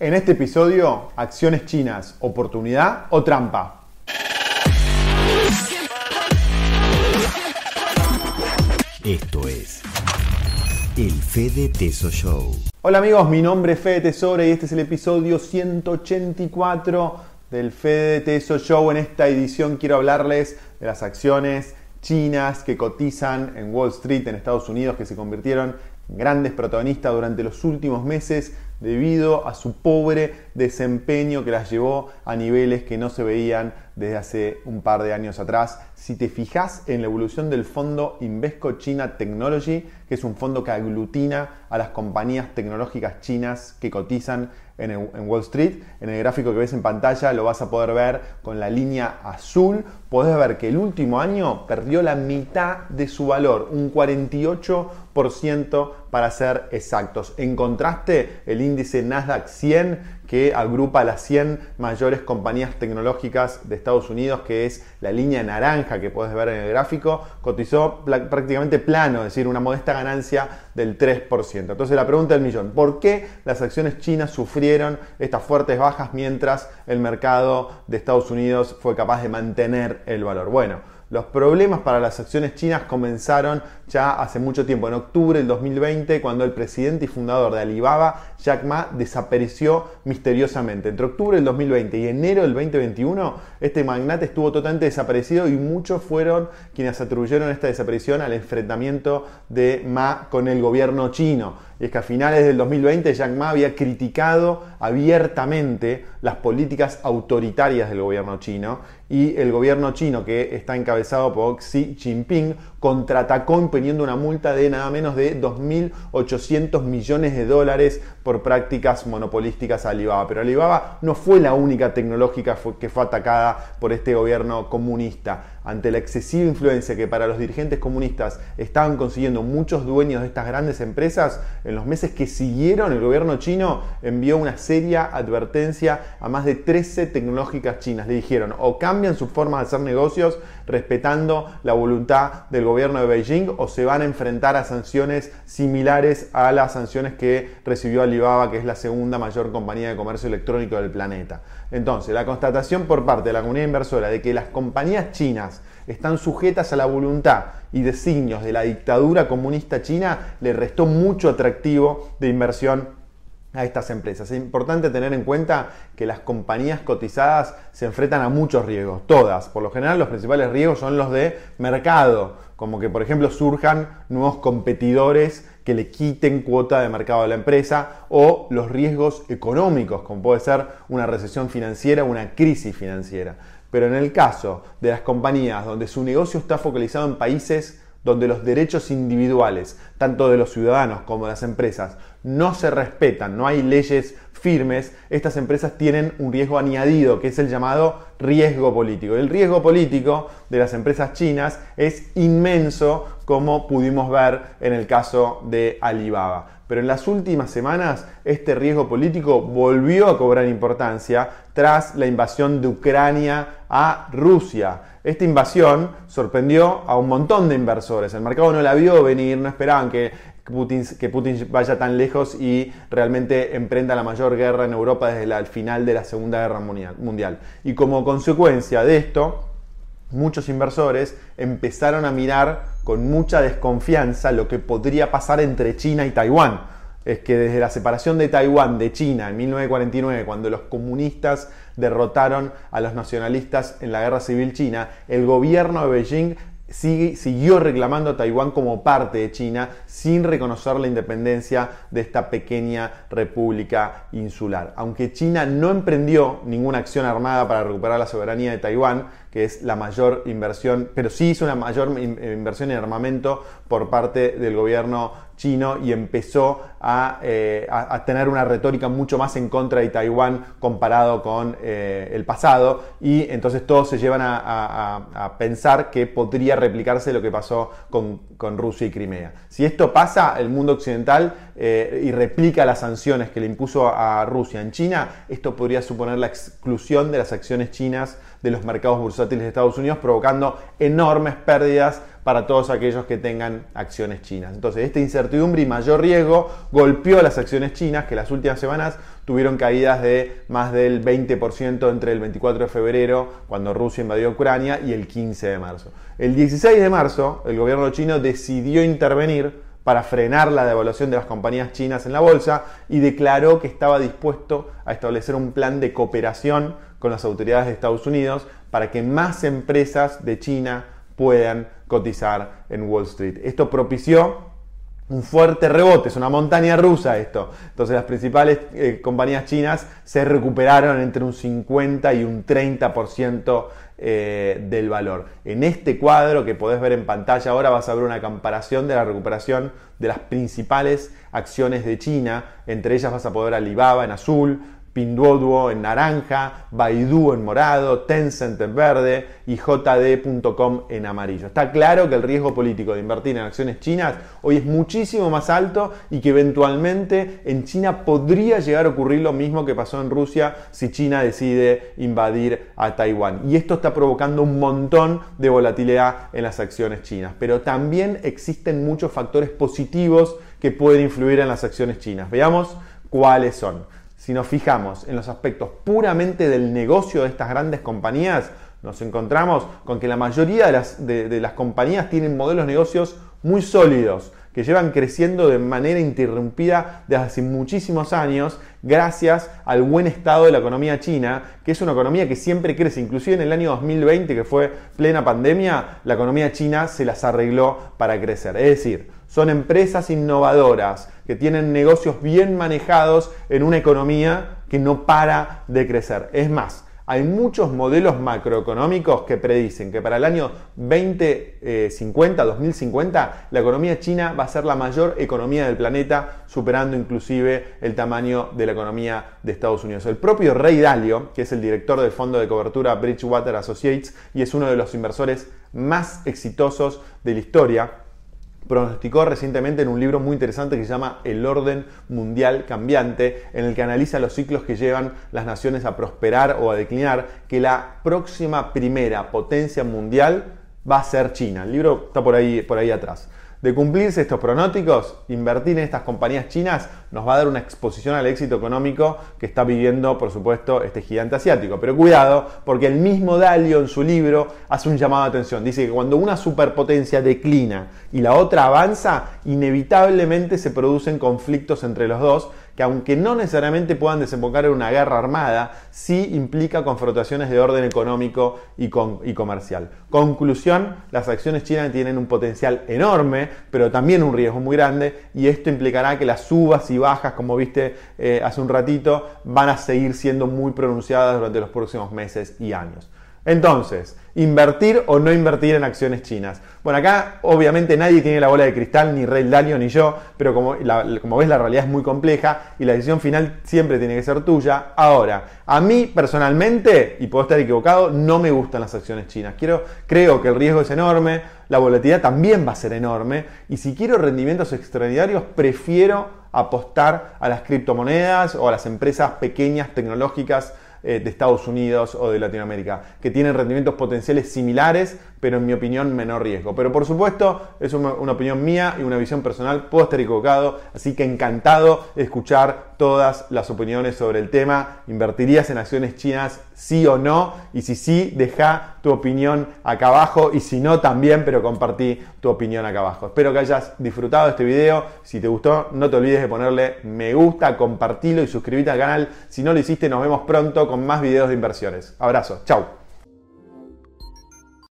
En este episodio, acciones chinas, oportunidad o trampa. Esto es el Fede Teso Show. Hola amigos, mi nombre es Fede Tesoro y este es el episodio 184 del Fede Teso Show. En esta edición quiero hablarles de las acciones chinas que cotizan en Wall Street en Estados Unidos, que se convirtieron en grandes protagonistas durante los últimos meses debido a su pobre desempeño que las llevó a niveles que no se veían desde hace un par de años atrás. Si te fijas en la evolución del fondo Invesco China Technology, que es un fondo que aglutina a las compañías tecnológicas chinas que cotizan en, Wall Street, en el gráfico que ves en pantalla lo vas a poder ver con la línea azul. Podés ver que el último año perdió la mitad de su valor, un 48% para ser exactos. En contraste, el índice Nasdaq 100 que agrupa las 100 mayores compañías tecnológicas de Estados Unidos, que es la línea naranja que puedes ver en el gráfico, cotizó prácticamente plano, es decir, una modesta ganancia del 3%. Entonces la pregunta del millón, ¿por qué las acciones chinas sufrieron estas fuertes bajas mientras el mercado de Estados Unidos fue capaz de mantener el valor? Bueno, los problemas para las acciones chinas comenzaron ya hace mucho tiempo, en octubre del 2020, cuando el presidente y fundador de Alibaba, Jack Ma, desapareció misteriosamente. Entre octubre del 2020 y enero del 2021, este magnate estuvo totalmente desaparecido y muchos fueron quienes atribuyeron esta desaparición al enfrentamiento de Ma con el gobierno chino. Y es que a finales del 2020 Jack Ma había criticado abiertamente las políticas autoritarias del gobierno chino y el gobierno chino que está encabezado por Xi Jinping contraatacó imponiendo una multa de nada menos de 2.800 millones de dólares por prácticas monopolísticas a Alibaba. Pero Alibaba no fue la única tecnológica que fue atacada por este gobierno comunista. Ante la excesiva influencia que para los dirigentes comunistas estaban consiguiendo muchos dueños de estas grandes empresas, en los meses que siguieron el gobierno chino envió una seria advertencia a más de 13 tecnológicas chinas. Le dijeron o cambian su forma de hacer negocios respetando la voluntad del gobierno de Beijing o se van a enfrentar a sanciones similares a las sanciones que recibió Alibaba, que es la segunda mayor compañía de comercio electrónico del planeta. Entonces, la constatación por parte de la comunidad inversora de que las compañías chinas están sujetas a la voluntad y designios de la dictadura comunista china le restó mucho atractivo de inversión a estas empresas. Es importante tener en cuenta que las compañías cotizadas se enfrentan a muchos riesgos, todas. Por lo general los principales riesgos son los de mercado, como que por ejemplo surjan nuevos competidores que le quiten cuota de mercado a la empresa o los riesgos económicos, como puede ser una recesión financiera o una crisis financiera. Pero en el caso de las compañías donde su negocio está focalizado en países donde los derechos individuales, tanto de los ciudadanos como de las empresas, no se respetan, no hay leyes firmes, estas empresas tienen un riesgo añadido, que es el llamado riesgo político. El riesgo político de las empresas chinas es inmenso, como pudimos ver en el caso de Alibaba. Pero en las últimas semanas este riesgo político volvió a cobrar importancia tras la invasión de Ucrania a Rusia. Esta invasión sorprendió a un montón de inversores. El mercado no la vio venir, no esperaban que Putin, que Putin vaya tan lejos y realmente emprenda la mayor guerra en Europa desde el final de la Segunda Guerra Mundial. Y como consecuencia de esto, muchos inversores empezaron a mirar con mucha desconfianza lo que podría pasar entre China y Taiwán. Es que desde la separación de Taiwán de China en 1949, cuando los comunistas derrotaron a los nacionalistas en la guerra civil china, el gobierno de Beijing siguió reclamando a Taiwán como parte de China sin reconocer la independencia de esta pequeña república insular. Aunque China no emprendió ninguna acción armada para recuperar la soberanía de Taiwán, que es la mayor inversión, pero sí hizo una mayor inversión en armamento por parte del gobierno chino y empezó eh, a, tener una retórica mucho más en contra de Taiwán comparado con eh, el pasado y entonces todos se llevan a, pensar que podría replicarse lo que pasó con, Rusia y Crimea. Si esto pasa, el mundo occidental eh, y replica las sanciones que le impuso a Rusia en China, esto podría suponer la exclusión de las acciones chinas de los mercados bursátiles de Estados Unidos, provocando enormes pérdidas para todos aquellos que tengan acciones chinas. Entonces, esta incertidumbre y mayor riesgo golpeó las acciones chinas que las últimas semanas tuvieron caídas de más del 20% entre el 24 de febrero, cuando Rusia invadió Ucrania, y el 15 de marzo. El 16 de marzo, el gobierno chino decidió intervenir para frenar la devaluación de las compañías chinas en la bolsa y declaró que estaba dispuesto a establecer un plan de cooperación con las autoridades de Estados Unidos para que más empresas de China puedan cotizar en Wall Street. Esto propició un fuerte rebote, es una montaña rusa esto. Entonces las principales eh, compañías chinas se recuperaron entre un 50 y un 30% eh, del valor. En este cuadro que podés ver en pantalla ahora vas a ver una comparación de la recuperación de las principales acciones de China. Entre ellas vas a poder Alibaba en azul, Pinduoduo en naranja, Baidu en morado, Tencent en verde y JD.com en amarillo. Está claro que el riesgo político de invertir en acciones chinas hoy es muchísimo más alto y que eventualmente en China podría llegar a ocurrir lo mismo que pasó en Rusia si China decide invadir a Taiwán. Y esto está provocando un montón de volatilidad en las acciones chinas. Pero también existen muchos factores positivos que pueden influir en las acciones chinas. Veamos cuáles son si nos fijamos en los aspectos puramente del negocio de estas grandes compañías, nos encontramos con que la mayoría de las, compañías tienen modelos de negocios muy sólidos, que llevan creciendo de manera interrumpida desde hace muchísimos años gracias al buen estado de la economía china, que es una economía que siempre crece. Inclusive en el año 2020, que fue plena pandemia, la economía china se las arregló para crecer. Es decir, son empresas innovadoras que tienen negocios bien manejados en una economía que no para de crecer. Es más, hay muchos modelos macroeconómicos que predicen que para el año 2050, 2050, la economía china va a ser la mayor economía del planeta, superando inclusive el tamaño de la economía de Estados Unidos. El propio Rey Dalio, que es el director del fondo de cobertura Bridgewater Associates y es uno de los inversores más exitosos de la historia, pronosticó recientemente en un libro muy interesante que se llama El orden mundial cambiante, en el que analiza los ciclos que llevan las naciones a prosperar o a declinar, que la próxima primera potencia mundial va a ser China. El libro está por ahí, por ahí atrás. De cumplirse estos pronósticos, invertir en estas compañías chinas nos va a dar una exposición al éxito económico que está viviendo, por supuesto, este gigante asiático. Pero cuidado, porque el mismo Dalio en su libro hace un llamado de atención. Dice que cuando una superpotencia declina y la otra avanza, inevitablemente se producen conflictos entre los dos que aunque no necesariamente puedan desembocar en una guerra armada, sí implica confrontaciones de orden económico y, comercial. Conclusión, las acciones chinas tienen un potencial enorme, pero también un riesgo muy grande, y esto implicará que las subas y bajas, como viste eh, hace un ratito, van a seguir siendo muy pronunciadas durante los próximos meses y años. Entonces, invertir o no invertir en acciones chinas. Bueno, acá obviamente nadie tiene la bola de cristal, ni Rey Dalio ni yo, pero como, como, ves la realidad es muy compleja y la decisión final siempre tiene que ser tuya. Ahora, a mí personalmente, y puedo estar equivocado, no me gustan las acciones chinas. Creo que el riesgo es enorme, la volatilidad también va a ser enorme y si quiero rendimientos extraordinarios, prefiero apostar a las criptomonedas o a las empresas pequeñas tecnológicas eh, de Estados Unidos o de Latinoamérica, que tienen rendimientos potenciales similares, pero en mi opinión menor riesgo. Pero por supuesto, es una, opinión mía y una visión personal, puedo estar equivocado, así que encantado de escuchar todas las opiniones sobre el tema. ¿Invertirías en acciones chinas sí o no? Y si sí, deja tu opinión acá abajo y si no también, pero compartí tu opinión acá abajo. Espero que hayas disfrutado de este video. Si te gustó, no te olvides de ponerle me gusta, compartilo y suscribirte al canal. Si no lo hiciste, nos vemos pronto con más videos de inversiones. Abrazo, chao.